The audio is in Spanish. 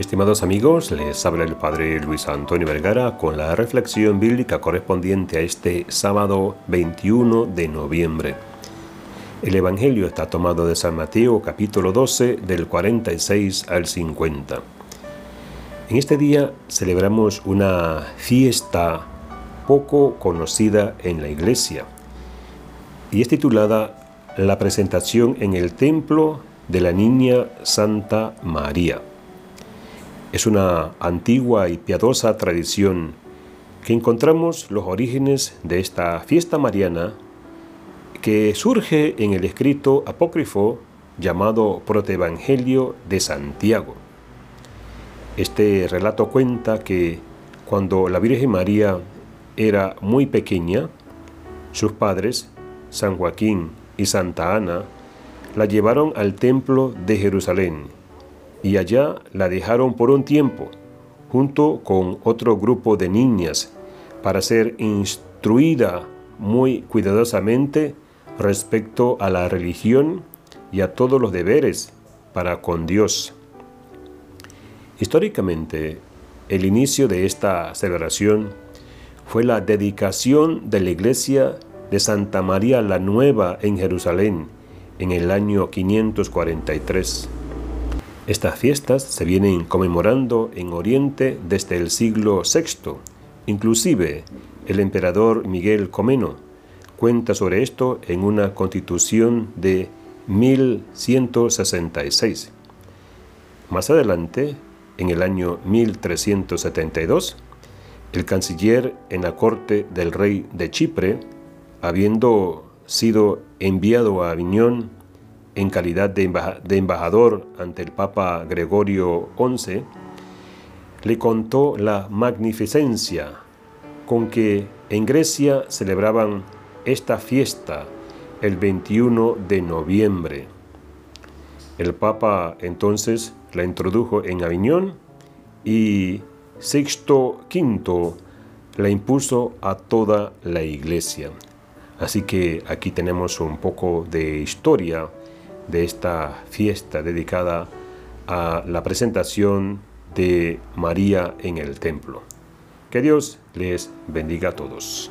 Estimados amigos, les habla el Padre Luis Antonio Vergara con la reflexión bíblica correspondiente a este sábado 21 de noviembre. El Evangelio está tomado de San Mateo capítulo 12 del 46 al 50. En este día celebramos una fiesta poco conocida en la iglesia y es titulada La presentación en el templo de la niña Santa María. Es una antigua y piadosa tradición que encontramos los orígenes de esta fiesta mariana que surge en el escrito apócrifo llamado Protevangelio de Santiago. Este relato cuenta que cuando la Virgen María era muy pequeña, sus padres, San Joaquín y Santa Ana, la llevaron al templo de Jerusalén y allá la dejaron por un tiempo, junto con otro grupo de niñas, para ser instruida muy cuidadosamente respecto a la religión y a todos los deberes para con Dios. Históricamente, el inicio de esta celebración fue la dedicación de la iglesia de Santa María la Nueva en Jerusalén en el año 543. Estas fiestas se vienen conmemorando en Oriente desde el siglo VI. Inclusive el emperador Miguel Comeno cuenta sobre esto en una constitución de 1166. Más adelante, en el año 1372, el canciller en la corte del rey de Chipre, habiendo sido enviado a Aviñón en calidad de, embajador ante el Papa Gregorio XI, le contó la magnificencia con que en Grecia celebraban esta fiesta el 21 de noviembre. El Papa entonces la introdujo en Aviñón y Sixto V la impuso a toda la iglesia. Así que aquí tenemos un poco de historia de esta fiesta dedicada a la presentación de María en el templo. Que Dios les bendiga a todos.